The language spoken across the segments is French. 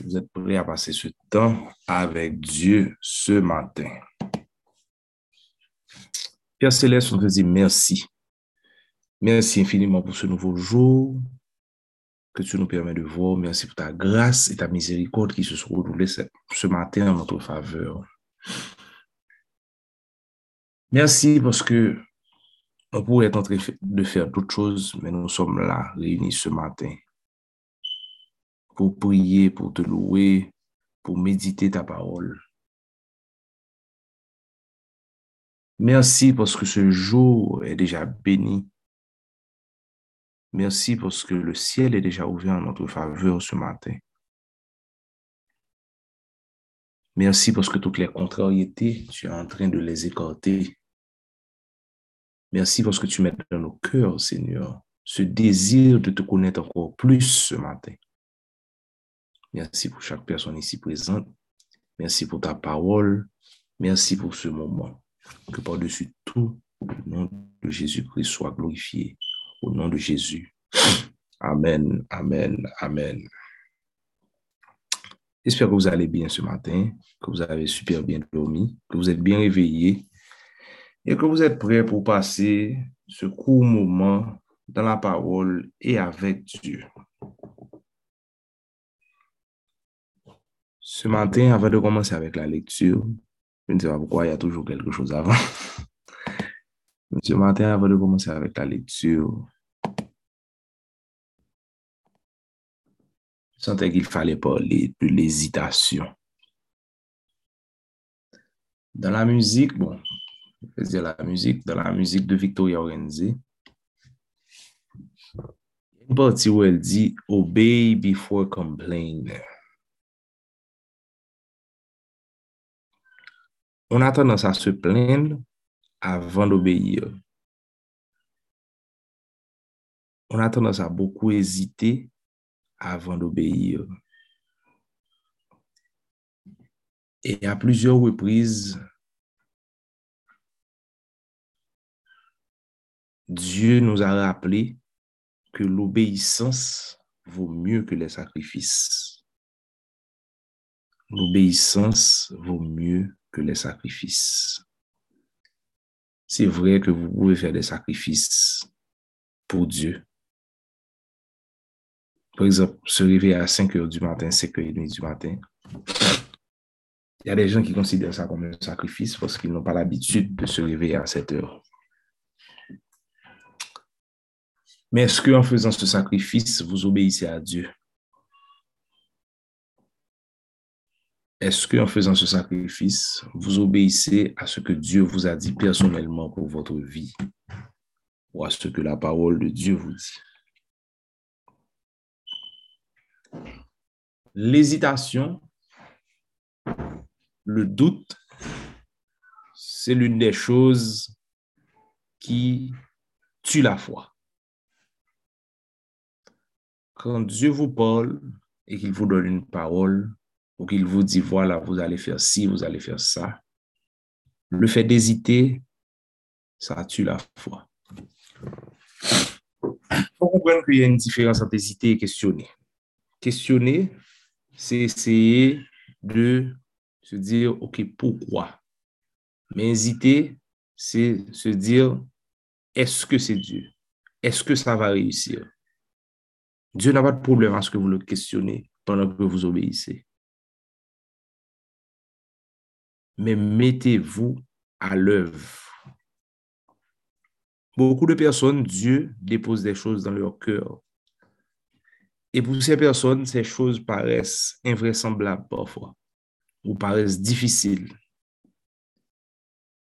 vous êtes prêts à passer ce temps avec Dieu ce matin? Père Céleste, on te dit merci. Merci infiniment pour ce nouveau jour que tu nous permets de voir. Merci pour ta grâce et ta miséricorde qui se sont renouvelées ce matin en notre faveur. Merci parce que on pourrait être en train de faire d'autres choses, mais nous sommes là, réunis ce matin, pour prier, pour te louer, pour méditer ta parole. Merci parce que ce jour est déjà béni. Merci parce que le ciel est déjà ouvert en notre faveur ce matin. Merci parce que toutes les contrariétés, tu es en train de les écarter. Merci parce que tu mets dans nos cœurs, Seigneur, ce désir de te connaître encore plus ce matin. Merci pour chaque personne ici présente. Merci pour ta parole. Merci pour ce moment. Que par-dessus tout, le nom de Jésus-Christ soit glorifié. Au nom de Jésus. Amen, amen, amen. J'espère que vous allez bien ce matin, que vous avez super bien dormi, que vous êtes bien réveillés et que vous êtes prêts pour passer ce court moment dans la parole et avec Dieu. Ce matin, avant de commencer avec la lecture, je ne sais pas pourquoi il y a toujours quelque chose avant. Ce matin, avant de commencer avec la lecture, je sentais qu'il fallait parler de l'hésitation. Dans la musique, bon, je veux dire la musique, dans la musique de Victoria Orenzi, il y a une partie où elle dit Obey before complain. On a tendance à se plaindre avant d'obéir. On a tendance à beaucoup hésiter avant d'obéir. Et à plusieurs reprises, Dieu nous a rappelé que l'obéissance vaut mieux que les sacrifices. L'obéissance vaut mieux les sacrifices. C'est vrai que vous pouvez faire des sacrifices pour Dieu. Par exemple, se réveiller à 5 heures du matin, 5 heures et demie du matin. Il y a des gens qui considèrent ça comme un sacrifice parce qu'ils n'ont pas l'habitude de se réveiller à 7 heures. Mais est-ce qu'en faisant ce sacrifice, vous obéissez à Dieu? Est-ce qu'en faisant ce sacrifice, vous obéissez à ce que Dieu vous a dit personnellement pour votre vie ou à ce que la parole de Dieu vous dit? L'hésitation, le doute, c'est l'une des choses qui tue la foi. Quand Dieu vous parle et qu'il vous donne une parole, ou qu'il vous dit, voilà, vous allez faire ci, vous allez faire ça, le fait d'hésiter, ça tue la foi. Il faut comprendre qu'il y a une différence entre hésiter et questionner. Questionner, c'est essayer de se dire, OK, pourquoi? Mais hésiter, c'est se dire, est-ce que c'est Dieu? Est-ce que ça va réussir? Dieu n'a pas de problème à ce que vous le questionnez pendant que vous obéissez. Mais mettez-vous à l'œuvre. Beaucoup de personnes, Dieu dépose des choses dans leur cœur. Et pour ces personnes, ces choses paraissent invraisemblables parfois ou paraissent difficiles.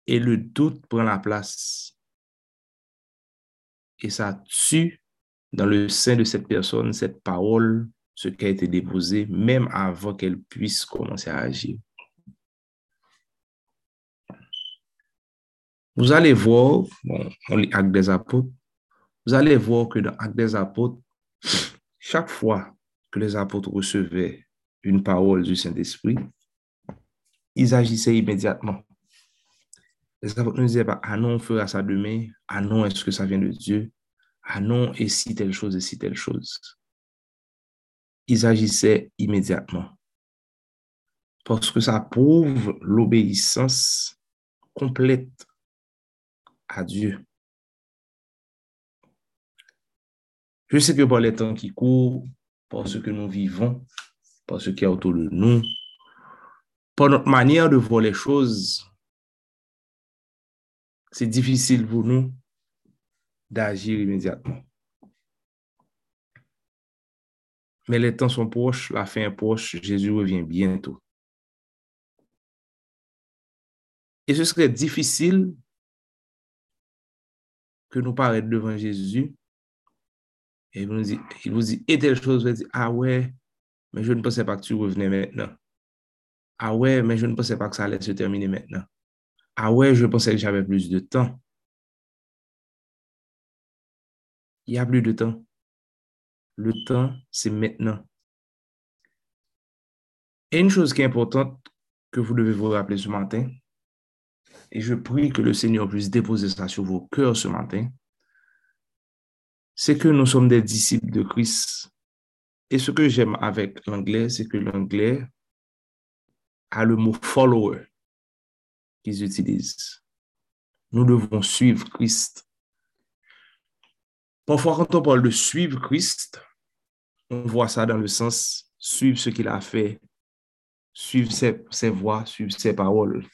Et le doute prend la place. Et ça tue dans le sein de cette personne, cette parole, ce qui a été déposé, même avant qu'elle puisse commencer à agir. Vous allez voir, bon, on lit Actes des Apôtres, vous allez voir que dans Actes des Apôtres, chaque fois que les apôtres recevaient une parole du Saint-Esprit, ils agissaient immédiatement. Les apôtres ne disaient pas, ah non, on fera ça demain, ah non, est-ce que ça vient de Dieu? Ah non, et si telle chose, et si telle chose. ils agissaient immédiatement. Parce que ça prouve l'obéissance complète à Dieu. Je sais que par les temps qui courent, par ce que nous vivons, par ce qui est autour de nous, par notre manière de voir les choses, c'est difficile pour nous d'agir immédiatement. Mais les temps sont proches, la fin est proche, Jésus revient bientôt. Et ce serait difficile que nous paraître devant Jésus et il vous dit, il et telle chose, vous dit, ah ouais, mais je ne pensais pas que tu revenais maintenant. Ah ouais, mais je ne pensais pas que ça allait se terminer maintenant. Ah ouais, je pensais que j'avais plus de temps. Il y a plus de temps. Le temps, c'est maintenant. Et une chose qui est importante que vous devez vous rappeler ce matin, et je prie que le Seigneur puisse déposer ça sur vos cœurs ce matin, c'est que nous sommes des disciples de Christ. Et ce que j'aime avec l'anglais, c'est que l'anglais a le mot follower qu'ils utilisent. Nous devons suivre Christ. Parfois, quand on parle de suivre Christ, on voit ça dans le sens suivre ce qu'il a fait, suivre ses, ses voies, suivre ses paroles.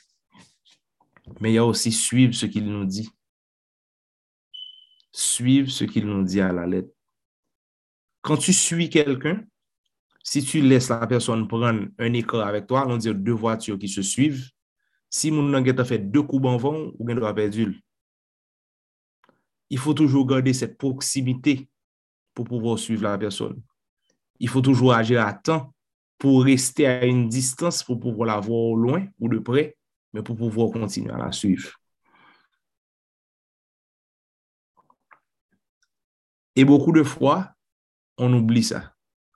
mais il y a aussi suivre ce qu'il nous dit. Suivre ce qu'il nous dit à la lettre. Quand tu suis quelqu'un, si tu laisses la personne prendre un écart avec toi, on dit deux voitures qui se suivent, si mon nan a fait deux coups en vent, ou bien doit perdu. Il faut toujours garder cette proximité pour pouvoir suivre la personne. Il faut toujours agir à temps pour rester à une distance pour pouvoir la voir au loin ou de près mais pour pouvoir continuer à la suivre. Et beaucoup de fois, on oublie ça.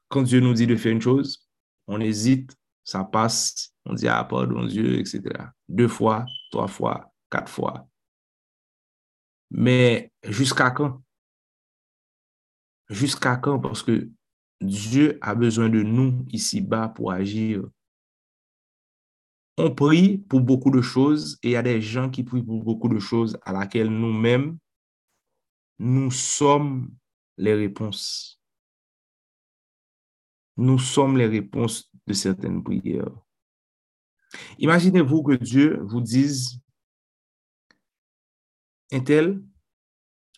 Quand Dieu nous dit de faire une chose, on hésite, ça passe, on dit, ah, pardon Dieu, etc. Deux fois, trois fois, quatre fois. Mais jusqu'à quand? Jusqu'à quand? Parce que Dieu a besoin de nous ici-bas pour agir. On prie pour beaucoup de choses et il y a des gens qui prient pour beaucoup de choses à laquelle nous-mêmes, nous sommes les réponses. Nous sommes les réponses de certaines prières. Imaginez-vous que Dieu vous dise, Intel,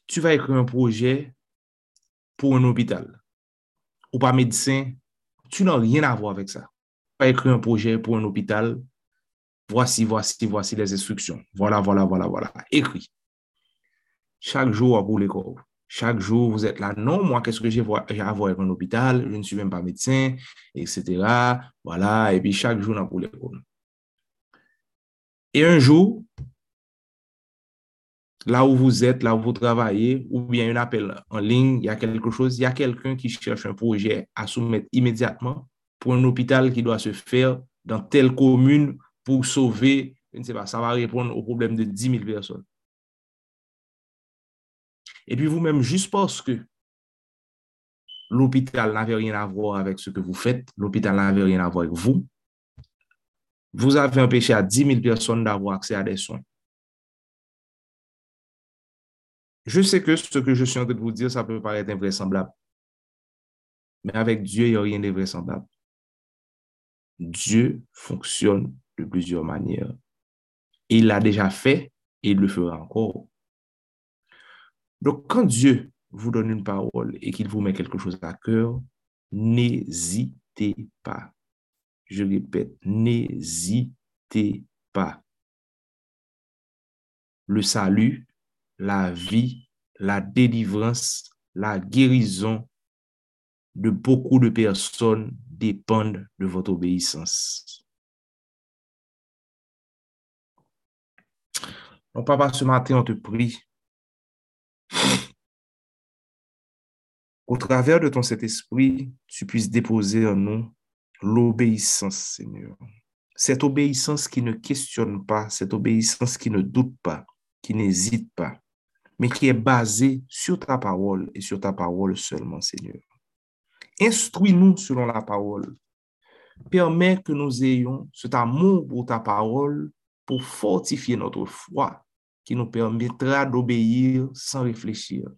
tu vas écrire un projet pour un hôpital ou pas médecin, tu n'as rien à voir avec ça. Tu vas écrire un projet pour un hôpital, voici, voici, voici les instructions. Voilà, voilà, voilà, voilà. Écris. Chaque jour à pour l'école. Chaque jour, vous êtes là. Non, moi, qu'est-ce que j'ai à voir avec un hôpital? Je ne suis même pas médecin, etc. Voilà. Et puis, chaque jour, a pour l'école. Et un jour, là où vous êtes, là où vous travaillez, ou bien un appel en ligne, il y a quelque chose, il y a quelqu'un qui cherche un projet à soumettre immédiatement pour un hôpital qui doit se faire dans telle commune pour sauver, je ne sais pas, ça va répondre au problème de 10 000 personnes. Et puis vous-même, juste parce que l'hôpital n'avait rien à voir avec ce que vous faites, l'hôpital n'avait rien à voir avec vous, vous avez empêché à 10 000 personnes d'avoir accès à des soins. Je sais que ce que je suis en train de vous dire, ça peut paraître invraisemblable. Mais avec Dieu, il n'y a rien d'invraisemblable. Dieu fonctionne de plusieurs manières. Il l'a déjà fait et il le fera encore. Donc, quand Dieu vous donne une parole et qu'il vous met quelque chose à cœur, n'hésitez pas. Je répète, n'hésitez pas. Le salut, la vie, la délivrance, la guérison de beaucoup de personnes dépendent de votre obéissance. Donc, papa, ce matin, on te prie Au travers de ton Saint-Esprit, tu puisses déposer en nous l'obéissance, Seigneur. Cette obéissance qui ne questionne pas, cette obéissance qui ne doute pas, qui n'hésite pas, mais qui est basée sur ta parole et sur ta parole seulement, Seigneur. Instruis-nous selon la parole. Permets que nous ayons cet amour pour ta parole pour fortifier notre foi qui nous permettra d'obéir sans réfléchir.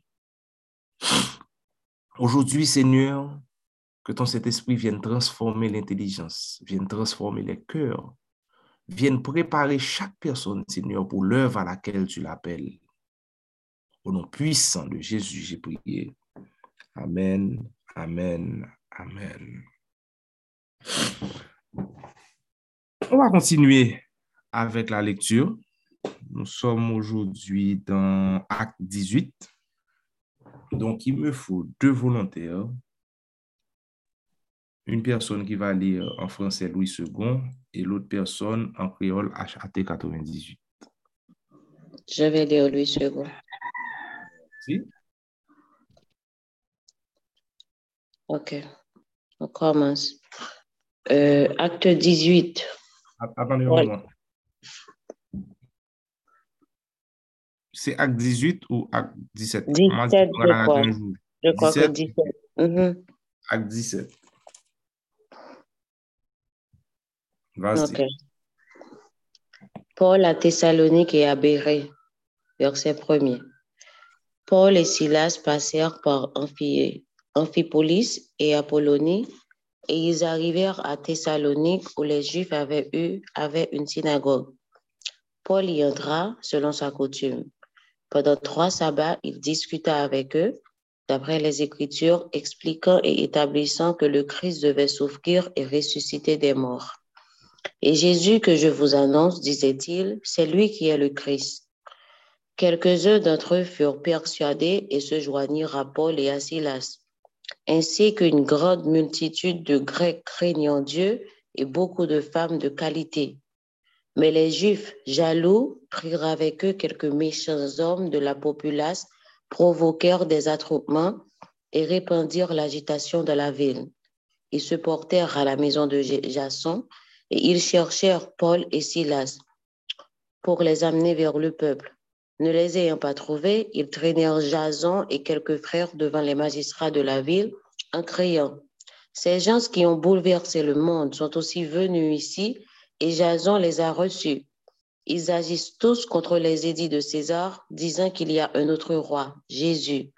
Aujourd'hui, Seigneur, que ton Saint-Esprit vienne transformer l'intelligence, vienne transformer les cœurs, vienne préparer chaque personne, Seigneur, pour l'œuvre à laquelle tu l'appelles. Au nom puissant de Jésus, j'ai prié. Amen, amen, amen. On va continuer avec la lecture. Nous sommes aujourd'hui dans Acte 18. Donc, il me faut deux volontaires. Une personne qui va lire en français Louis II et l'autre personne en créole HAT 98. Je vais lire Louis II. Si? OK. On commence. Euh, acte 18. Attendez un moment. C'est acte 18 ou acte 17? 17, je crois. Je crois que 17. Mhm. Acte 17. Vas-y. Paul à Thessalonique et à Bérée, verset 1er. Paul et Silas passèrent par Amphipolis et Apollonie et ils arrivèrent à Thessalonique où les Juifs avaient eu avaient une synagogue. Paul y entra selon sa coutume. Pendant trois sabbats, il discuta avec eux, d'après les Écritures, expliquant et établissant que le Christ devait souffrir et ressusciter des morts. Et Jésus que je vous annonce, disait-il, c'est lui qui est le Christ. Quelques-uns d'entre eux furent persuadés et se joignirent à Paul et à Silas, ainsi qu'une grande multitude de Grecs craignant Dieu et beaucoup de femmes de qualité. Mais les Juifs, jaloux, prirent avec eux quelques méchants hommes de la populace, provoquèrent des attroupements et répandirent l'agitation de la ville. Ils se portèrent à la maison de Jason et ils cherchèrent Paul et Silas pour les amener vers le peuple. Ne les ayant pas trouvés, ils traînèrent Jason et quelques frères devant les magistrats de la ville en criant Ces gens qui ont bouleversé le monde sont aussi venus ici et Jason les a reçus. Ils agissent tous contre les édits de César, disant qu'il y a un autre roi, Jésus.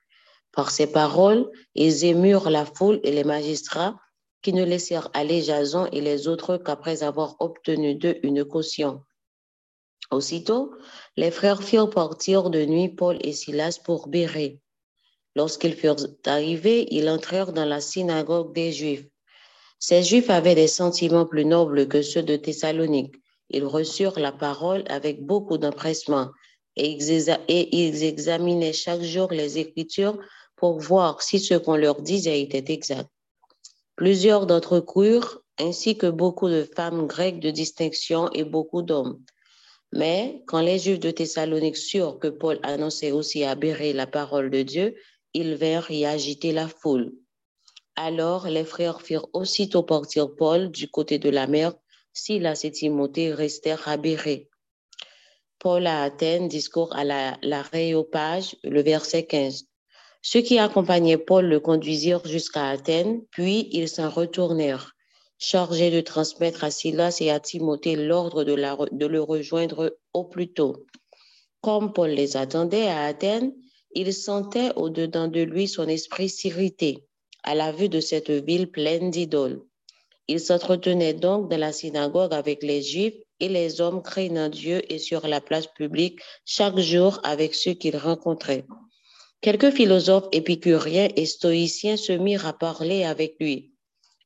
Par ces paroles, ils émurent la foule et les magistrats qui ne laissèrent aller Jason et les autres qu'après avoir obtenu d'eux une caution. Aussitôt, les frères firent partir de nuit Paul et Silas pour Bérée. Lorsqu'ils furent arrivés, ils entrèrent dans la synagogue des Juifs. Ces Juifs avaient des sentiments plus nobles que ceux de Thessalonique. Ils reçurent la parole avec beaucoup d'empressement et ils examinaient chaque jour les Écritures pour voir si ce qu'on leur disait était exact. Plusieurs d'entre eux crurent, ainsi que beaucoup de femmes grecques de distinction et beaucoup d'hommes. Mais quand les Juifs de Thessalonique surent que Paul annonçait aussi à Bérée la parole de Dieu, ils vinrent y agiter la foule. Alors les frères firent aussitôt partir Paul du côté de la mer, Silas et Timothée restèrent à. Paul à Athènes, discours à l'aréopage, le verset 15. Ceux qui accompagnaient Paul le conduisirent jusqu'à Athènes, puis ils s'en retournèrent, chargés de transmettre à Silas et à Timothée l'ordre de, de le rejoindre au plus tôt. Comme Paul les attendait à Athènes, il sentait au-dedans de lui son esprit s'irriter à la vue de cette ville pleine d'idoles. Il s'entretenait donc dans la synagogue avec les Juifs et les hommes craignant Dieu et sur la place publique chaque jour avec ceux qu'il rencontrait. Quelques philosophes épicuriens et stoïciens se mirent à parler avec lui.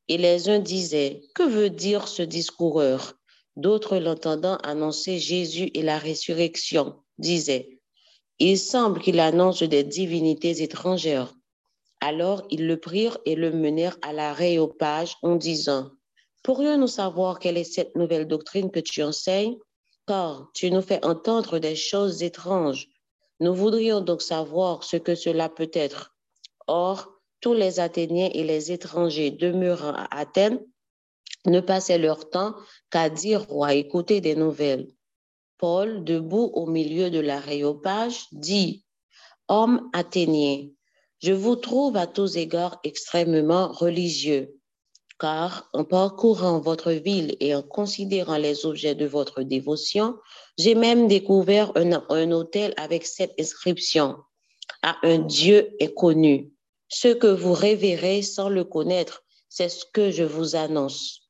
Et les uns disaient, que veut dire ce discoureur? D'autres, l'entendant annoncer Jésus et la résurrection, disaient, il semble qu'il annonce des divinités étrangères. Alors ils le prirent et le menèrent à l'aréopage en disant, Pourrions-nous savoir quelle est cette nouvelle doctrine que tu enseignes? Car tu nous fais entendre des choses étranges. Nous voudrions donc savoir ce que cela peut être. Or, tous les Athéniens et les étrangers demeurant à Athènes ne passaient leur temps qu'à dire ou à écouter des nouvelles. Paul, debout au milieu de l'aréopage, dit Homme athénien, Je vous trouve à tous égards extrêmement religieux, car en parcourant votre ville et en considérant les objets de votre dévotion, j'ai même découvert un, hôtel avec cette inscription à un Dieu inconnu. Ce que vous révérez sans le connaître, c'est ce que je vous annonce.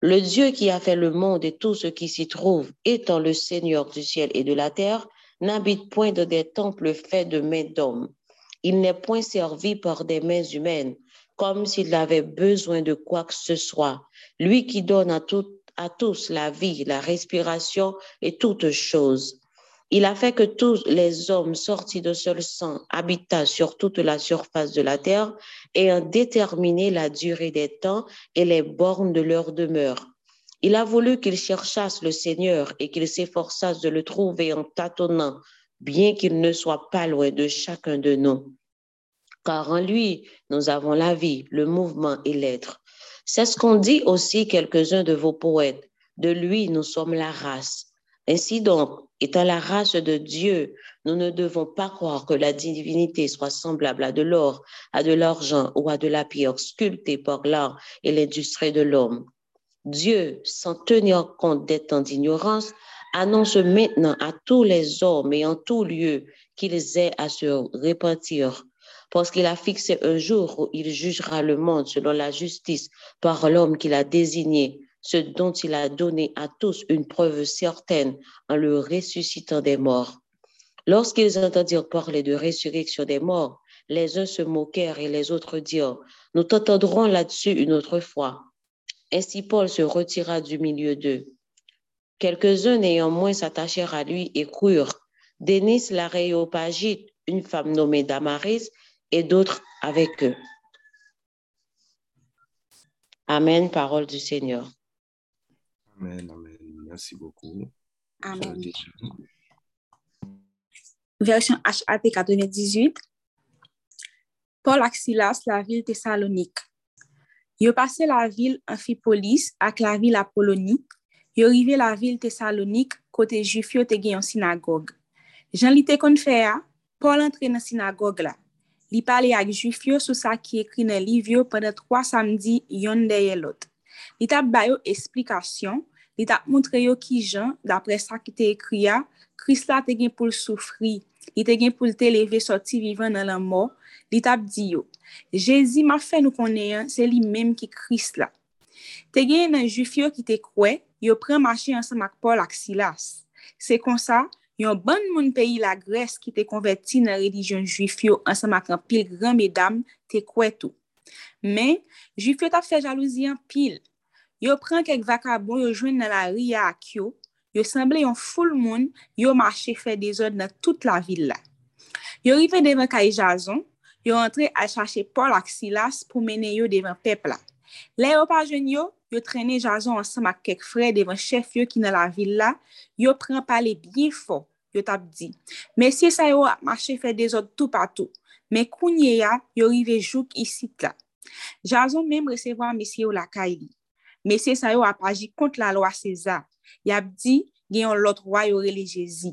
Le Dieu qui a fait le monde et tout ce qui s'y trouve, étant le Seigneur du ciel et de la terre, n'habite point dans des temples faits de mains d'hommes il n'est point servi par des mains humaines, comme s'il avait besoin de quoi que ce soit. Lui qui donne à, à tous la vie, la respiration et toutes choses. Il a fait que tous les hommes sortis de seul sang habitassent sur toute la surface de la terre et a déterminé la durée des temps et les bornes de leur demeure. Il a voulu qu'ils cherchassent le Seigneur et qu'ils s'efforçassent de le trouver en tâtonnant bien qu'il ne soit pas loin de chacun de nous. Car en lui, nous avons la vie, le mouvement et l'être. C'est ce qu'ont dit aussi quelques-uns de vos poètes. De lui, nous sommes la race. Ainsi donc, étant la race de Dieu, nous ne devons pas croire que la divinité soit semblable à de l'or, à de l'argent ou à de la pierre sculptée par l'art et l'industrie de l'homme. Dieu, sans tenir compte des temps d'ignorance, annonce maintenant à tous les hommes et en tout lieu qu'ils aient à se repentir, parce qu'il a fixé un jour où il jugera le monde selon la justice par l'homme qu'il a désigné, ce dont il a donné à tous une preuve certaine en le ressuscitant des morts. Lorsqu'ils entendirent parler de résurrection des morts, les uns se moquèrent et les autres dirent, nous t'entendrons là-dessus une autre fois. Ainsi Paul se retira du milieu d'eux. Quelques-uns néanmoins s'attachèrent à lui et crurent. Denis l'Aréopagite, une femme nommée Damaris, et d'autres avec eux. Amen, parole du Seigneur. Amen, amen. Merci beaucoup. Amen. Version HAT 98. Paul Axilas, la ville Thessalonique. Yo passé la ville Amphipolis avec la ville Apollonie Yo rive la vil Tesalonik kote juf yo te gen yon sinagog. Jan li te kon fè a, Paul entre nan sinagog la. Li pale ak juf yo sou sa ki ekri nan liv yo pwede 3 samdi yon deye lot. Li tap bayo esplikasyon, li tap montre yo ki jan, dapre sa ki te ekri a, kris la te gen pou l soufri, li te gen pou l te leve soti vivan nan lan mor, li tap di yo. Jezi ma fè nou konen, se li menm ki kris la. Te gen nan juf yo ki te kwe, yo pren mache ansan ak Paul ak Silas. Se kon sa, yon ban moun peyi la Gres ki te konverti nan relijyon juif yo ansan ak an pil gran medam te kwe tou. Men, juifyo tap fe jalouzi an pil. Yo pren kek vakabon yo jwen nan la ria ak yo, yo semble yon foul moun yo mache fe dezod nan tout la vil la. Yo rive devan kay jazon, yo antre a chache Paul ak Silas pou mene yo devan pepla. Le yo pa jen yo, yo trene Jason ansam ak kek fre devan chef yo ki nan la villa, yo pren pale bien fo, yo tap di. Mesye sa yo ap mache fe dezod tou patou, men kounye ya yo rive jouk isit la. Jason menm resevo an mesye yo la kay li. Mesye sa yo ap aji kont la loa seza, Yap di gen yon lot rwa yo rele Jezi.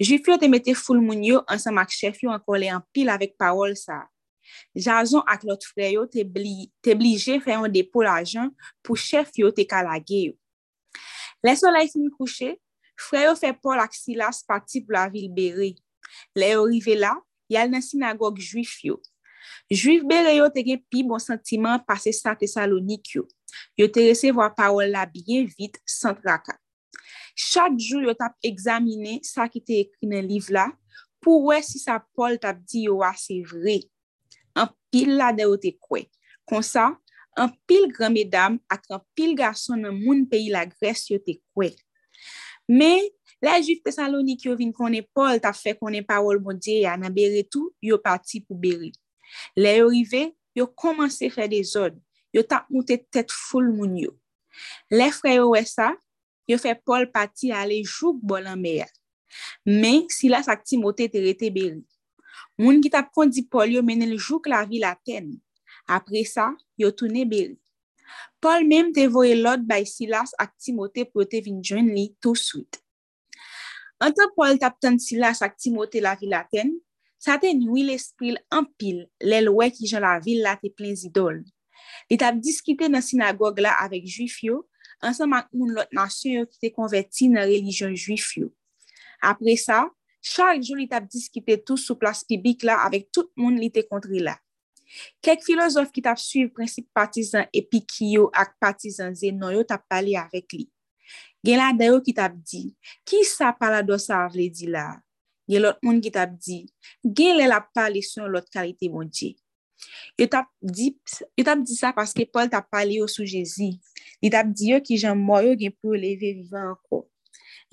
Jif yo te mette ful moun yo ansam ak chef yo an kole an pil avek parol sa. Jason ak lot fre yo te, bli, te blije fè yon depo la jan pou chef yo te kalage yo. Le solay fin kouche, fre yo fè Paul ak Silas pati pou la vil bere. Le yo rive la, yal nan sinagog juif yo. Juif bere yo te gen pi bon sentiman pase sa tesalonik yo. Yo te resevo a parol la bien vit, san traka. Chak jou yo tap examine sa ki te ekri nan liv la, pou wè si sa Paul tap di yo ah, a se vre. pil la de ou te kwe. Kon sa, an pil gran medam ak an pil gason nan moun peyi la Gres yo te kwe. Me, la juif tesalonik yo vin konen Paul ta fe konen parol bondye ya nan bere tou, yo pati pou bere. Le yo rive, yo komanse fe de zon, yo tap moute tet ful moun yo. Le fre yo we sa, yo fe Paul pati ale jouk bolan meya. Men, si la sak ti mote te rete beri. Moun ki tap kondi Paul yo menen ljouk la vil aten. Apre sa, yo toune beri. Paul menm te voye lot bay Silas ak Timote pou te vinjwen li tout swit. Anta Paul tap tan Silas ak Timote la vil aten, sa te nwi l'espril anpil lèl wè ki jan la vil la te plen zidol. Li tap diskite nan sinagog la avèk juif yo, ansan mak moun lot nasyon yo ki te konverti nan relijyon juif yo. Apre sa, Chak joun li tap diskite tou sou plas pibik la avèk tout moun li te kontri la. Kek filozof ki tap suiv prinsip patizan epikiyo ak patizan zenon yo tap pali avèk li. Gen la dayo ki tap di, ki sa pala dosa avle di la? Gen lot moun ki tap di, gen le la pali son lot kalite moun di. Yo tap di, yo tap di sa paske Paul tap pali yo sou Jezi. Li tap di yo ki jan mwoyo gen pou leve vivan anko.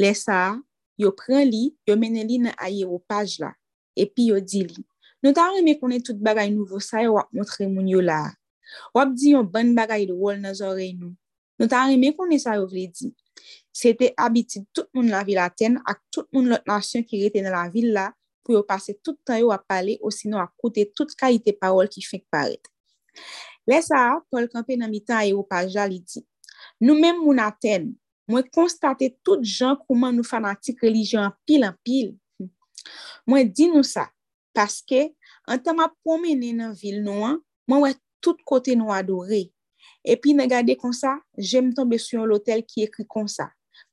Le sa, yo pren li, yo menen li nan aye ou paj la. Epi yo di li, nou ta reme konen tout bagay nouvo sa yo wap montre moun yo la. Wap di yon ban bagay do wol nan zore nou. Nou ta reme konen sa yo vle di. Se te abiti tout la vil aten ak tout moun lot nasyon ki rete la vil la pou yo pase tout tan yo ap pale ou sino ak koute tout kalite parol ki fek paret. Paul Kampé nan mitan aye ou pa jali di, nou men moun Mwen konstate tout jan kouman nou fanatik religyon pil an pil. Mwen di nou sa, paske an ta ma promene nan vil nou an, mwen wè tout kote nou adore. Epi nan gade kon sa, jem tombe sou yon lotel ki ekri kon sa.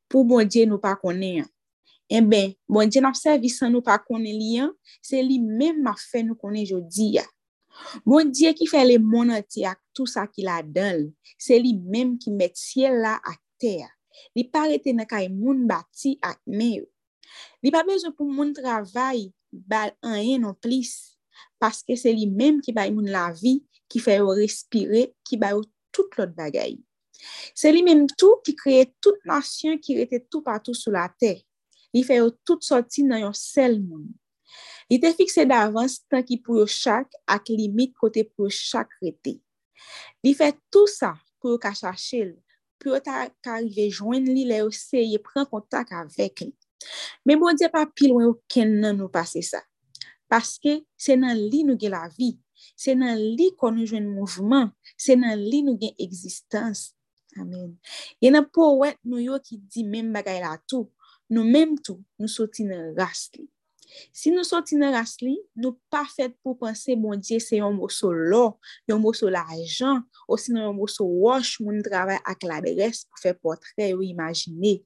Pou bon diye nou pa konen an. E ben, bon diye nan servisan nou pa konen li an, se li men ma fe nou konen jodi ya. Bon diye ki fe le mon monanti ak tout sa ki la dal, se li men ki met siel la ak ter. Li parete na kay moun bati ak men yo. Li pa bezon pou moun travay bal an yen non plis, paske se li men ki bay moun la vi, ki fe yo respire, ki bay yo tout lot bagay. Se li men tou ki kreye tout nasyon ki rete tout patou sou la ter. li fè yo tout soti nan yon sel moun. Li te fikse davans tan ki pou yo chak ak limit kote pou yo chak rete. Li fè tout sa pou yo ka chache l, pou yo ta karive jwen li le yo seye pren kontak avek li. Men bon diye pa pil wè yo ken nan nou pase sa. Paske se nan li nou gen la vi, se nan li kon nou jwen mouvman, se nan li nou gen egzistans. Amen. Gen nan pou wè nou yo ki di men bagay la tou, nou menm tou nou soti nan rast li. Si nou soti nan ras li, nou pa fet pou panse bon diye se yon moso lor, yon moso la ajan, ou osin yon moso wosh moun travay ak la beres pou fe potre ou imajine.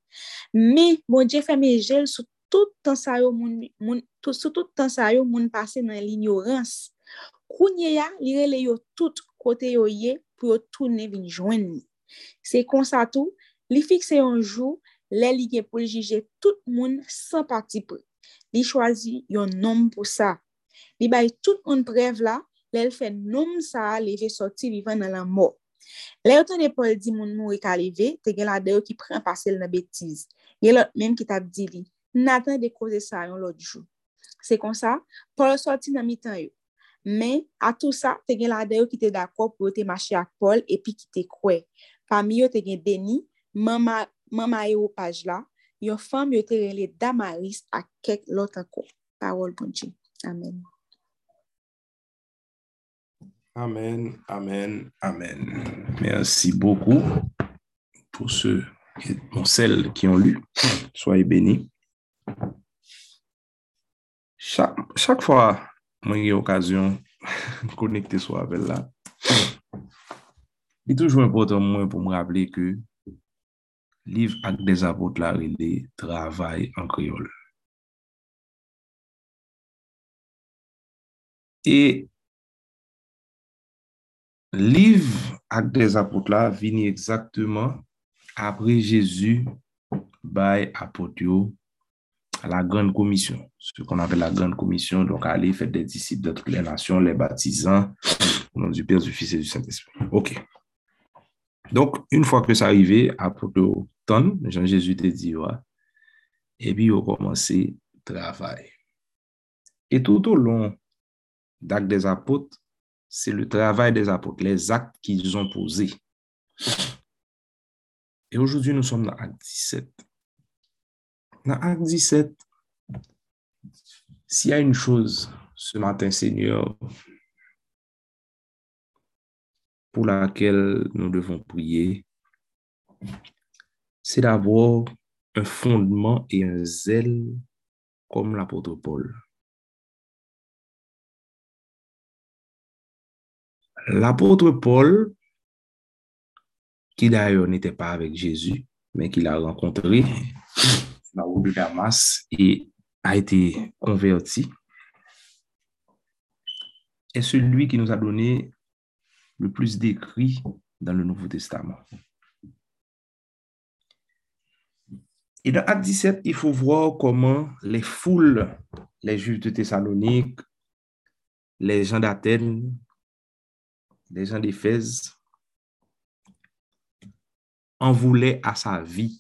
Me, bon diye fe me jel sou tout tan sa yo moun, moun, tout, sou tout tan sa yo moun pase nan l'ignorans. Kounye ya, li rele yo tout kote yo ye pou yo tou ne vin jwen ni. Se konsa tou, li fikse yon jou, le li gen pou jije tout moun san pati pou. Li chwazi yon nom pou sa. Li bay tout moun prev la, lè l fè nom sa li ve soti vivan nan la mò. Lè yo tan de Paul di moun mou e kalive, te gen la deyo ki pren pasel nan betiz. Gen lot menm ki tab di li, natan de koze sa yon lot jou. Se kon sa, Paul soti nan mitan yo. Men, a tout sa, te gen la deyo ki te dakwa pou yo te mache ak Paul epi ki te kwe. Pam yo te gen deni, mama, mama e yo paj la, yon fam yote rele Damaris a kek lot akou. Parol bonje. Amen. Amen, amen, amen. Merci beaucoup pour ceux, pour celles qui ont lu. Soyez bénis. Chaque, chaque fois, moi, j'ai l'occasion de connecter sur Abel là. Il est toujours important moi, pour me rappeler que Liv ak dezavot la rele travay an kriol. E liv ak dezavot la vini ekzakteman apre Jezu bay apotyo la gand komisyon. Se kon apel la gand komisyon, donk ale fèd de disip de tout le nasyon, le du Père, du Fils et du Saint-Esprit. Ok. Donk, un fwa ke sa arrive, apotyo ton, jan Jezu te diwa, epi yo komanse travay. Et tout au long d'actes des apôtres, c'est le travail des apôtres, les actes qu'ils ont posés. Et aujourd'hui, nous sommes dans acte 17. Dans acte 17, s'il y a une chose ce matin, Seigneur, pour laquelle nous devons prier, c'est d'avoir un fondement et un zèle comme l'apôtre Paul. L'apôtre Paul, qui d'ailleurs n'était pas avec Jésus, mais qu'il a rencontré la route de Damas et a été converti, est celui qui nous a donné le plus d'écrits dans le Nouveau Testament. Et dans Acte 17, il faut voir comment les foules, les Juifs de Thessalonique, les gens d'Athènes, les gens d'Éphèse, en voulaient à sa vie.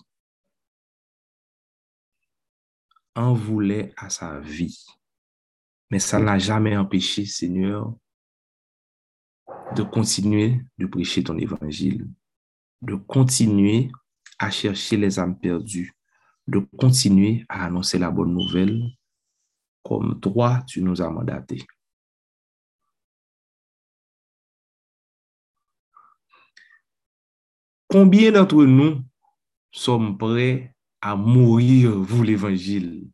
En voulaient à sa vie. Mais ça n'a jamais empêché, Seigneur, de continuer de prêcher ton évangile, de continuer à chercher les âmes perdues, de continuer à annoncer la bonne nouvelle comme toi, tu nous as mandaté. Combien d'entre nous sommes prêts à mourir vous l'évangile?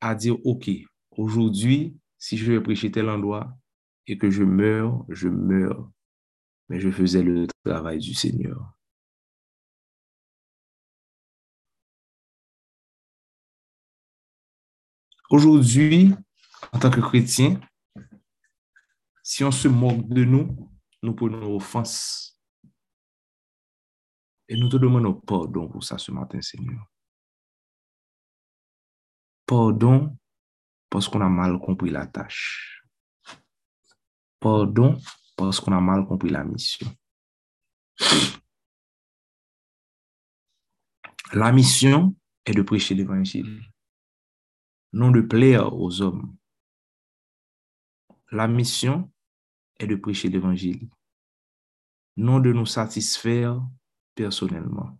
À dire, OK, aujourd'hui, si je vais prêcher tel endroit et que je meurs, je meurs, mais je faisais le travail du Seigneur. Aujourd'hui, en tant que chrétien, si on se moque de nous, nous prenons offense. Et nous te demandons pardon pour ça ce matin, Seigneur. Pardon parce qu'on a mal compris la tâche. Pardon parce qu'on a mal compris la mission. La mission est de prêcher l'évangile non de plaire aux hommes. La mission est de prêcher l'évangile, non de nous satisfaire personnellement.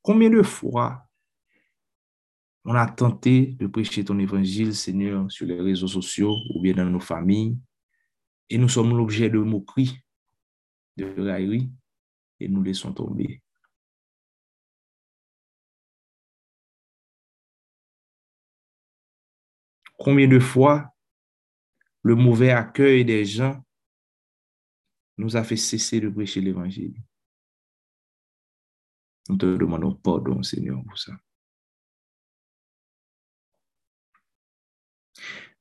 Combien de fois on a tenté de prêcher ton évangile, Seigneur, sur les réseaux sociaux ou bien dans nos familles, et nous sommes l'objet de moqueries, de railleries, et nous laissons tomber? Combien de fois le mauvais accueil des gens nous a fait cesser de prêcher l'évangile? Nous te demandons pardon, Seigneur, pour ça.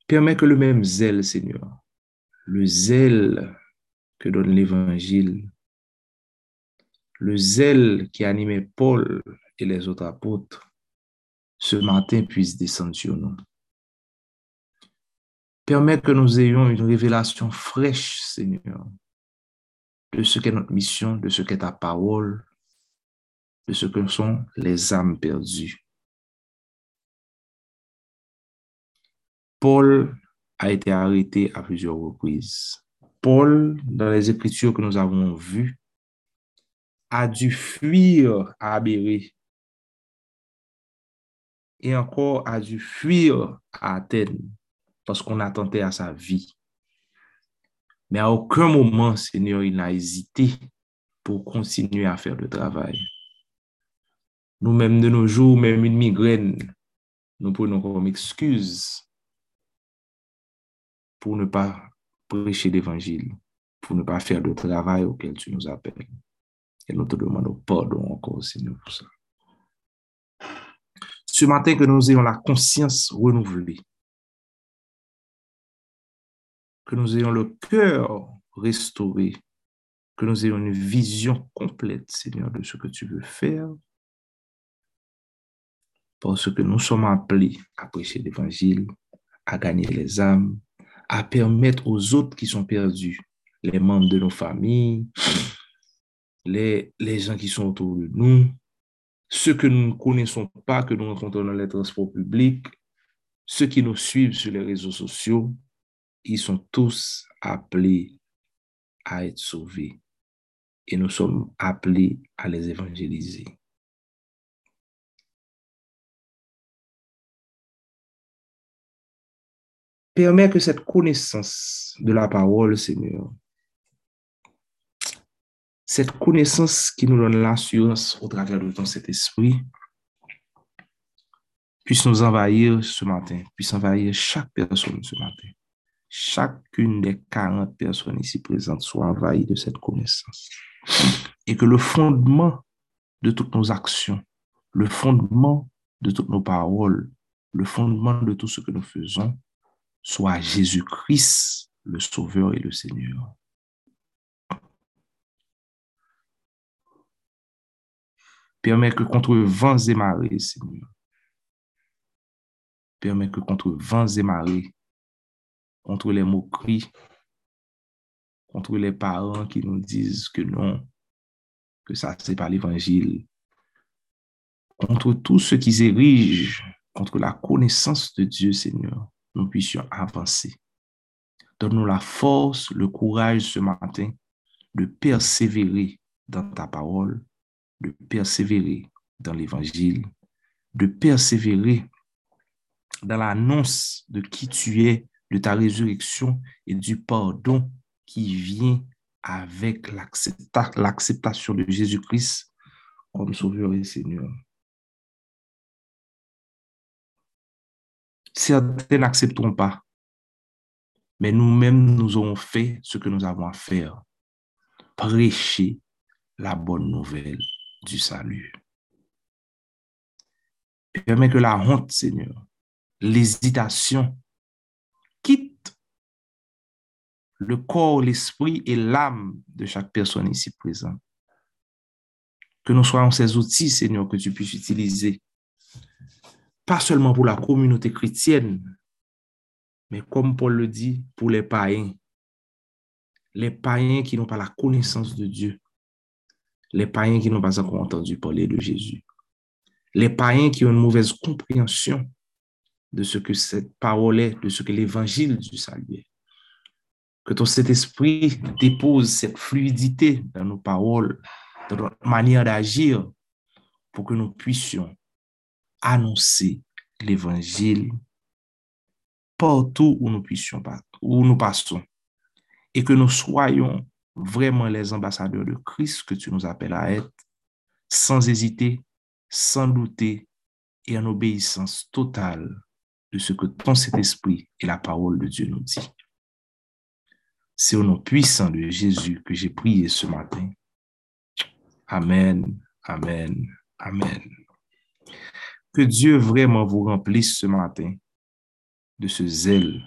Permets que le même zèle, Seigneur, le zèle que donne l'évangile, le zèle qui animait Paul et les autres apôtres, ce matin puisse descendre sur nous. Permets que nous ayons une révélation fraîche, Seigneur, de ce qu'est notre mission, de ce qu'est ta parole, de ce que sont les âmes perdues. Paul a été arrêté à plusieurs reprises. Paul, dans les écritures que nous avons vues, a dû fuir à Abéré et encore a dû fuir à Athènes parce qu'on a tenté à sa vie. Mais à aucun moment, Seigneur, il n'a hésité pour continuer à faire le travail. Nous-mêmes, de nos jours, même une migraine, nous prenons comme excuse pour ne pas prêcher l'évangile, pour ne pas faire le travail auquel tu nous appelles. Et nous te demandons pardon encore, Seigneur, pour ça. Ce matin, que nous ayons la conscience renouvelée que nous ayons le cœur restauré, que nous ayons une vision complète, Seigneur, de ce que tu veux faire, parce que nous sommes appelés à prêcher l'évangile, à gagner les âmes, à permettre aux autres qui sont perdus, les membres de nos familles, les, les gens qui sont autour de nous, ceux que nous ne connaissons pas, que nous rencontrons dans les transports publics, ceux qui nous suivent sur les réseaux sociaux, ils sont tous appelés à être sauvés et nous sommes appelés à les évangéliser. Permets que cette connaissance de la parole, Seigneur, cette connaissance qui nous donne l'assurance au travers de ton Saint-Esprit, puisse nous envahir ce matin, puisse envahir chaque personne ce matin. Chacune des 40 personnes ici présentes soit envahie de cette connaissance. Et que le fondement de toutes nos actions, le fondement de toutes nos paroles, le fondement de tout ce que nous faisons, soit Jésus-Christ, le Sauveur et le Seigneur. Permets que contre vents et marées, Seigneur, permets que contre vents et marées, contre les moqueries, contre les parents qui nous disent que non, que ça, c'est pas l'évangile, contre tous ceux qui érigent contre la connaissance de Dieu, Seigneur, nous puissions avancer. Donne-nous la force, le courage ce matin de persévérer dans ta parole, de persévérer dans l'évangile, de persévérer dans l'annonce de qui tu es, de ta résurrection et du pardon qui vient avec l'acceptation de Jésus-Christ comme Sauveur et Seigneur. Certains n'accepteront pas, mais nous-mêmes, nous aurons fait ce que nous avons à faire. Prêcher la bonne nouvelle du salut. Permets que la honte, Seigneur, l'hésitation quitte le corps, l'esprit et l'âme de chaque personne ici présente. Que nous soyons ces outils, Seigneur, que tu puisses utiliser, pas seulement pour la communauté chrétienne, mais comme Paul le dit, pour les païens. Les païens qui n'ont pas la connaissance de Dieu. Les païens qui n'ont pas encore entendu parler de Jésus. Les païens qui ont une mauvaise compréhension de ce que cette parole est, de ce que l'évangile du salut est. Que ton Saint-Esprit dépose cette fluidité dans nos paroles, dans notre manière d'agir, pour que nous puissions annoncer l'évangile partout où nous où nous passons, et que nous soyons vraiment les ambassadeurs de Christ que tu nous appelles à être, sans hésiter, sans douter et en obéissance totale de ce que ton Saint-Esprit et la parole de Dieu nous dit. C'est au nom puissant de Jésus que j'ai prié ce matin. Amen, Amen, Amen. Que Dieu vraiment vous remplisse ce matin de ce zèle,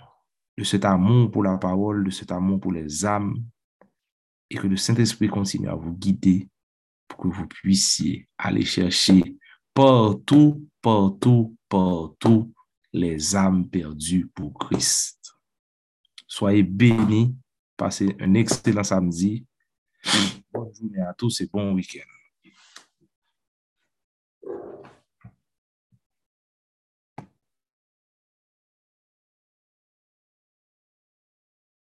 de cet amour pour la parole, de cet amour pour les âmes, et que le Saint-Esprit continue à vous guider pour que vous puissiez aller chercher partout, partout, partout les âmes perdues pour Christ. Soyez bénis, passez un excellent samedi. Bonne journée à tous et bon week-end.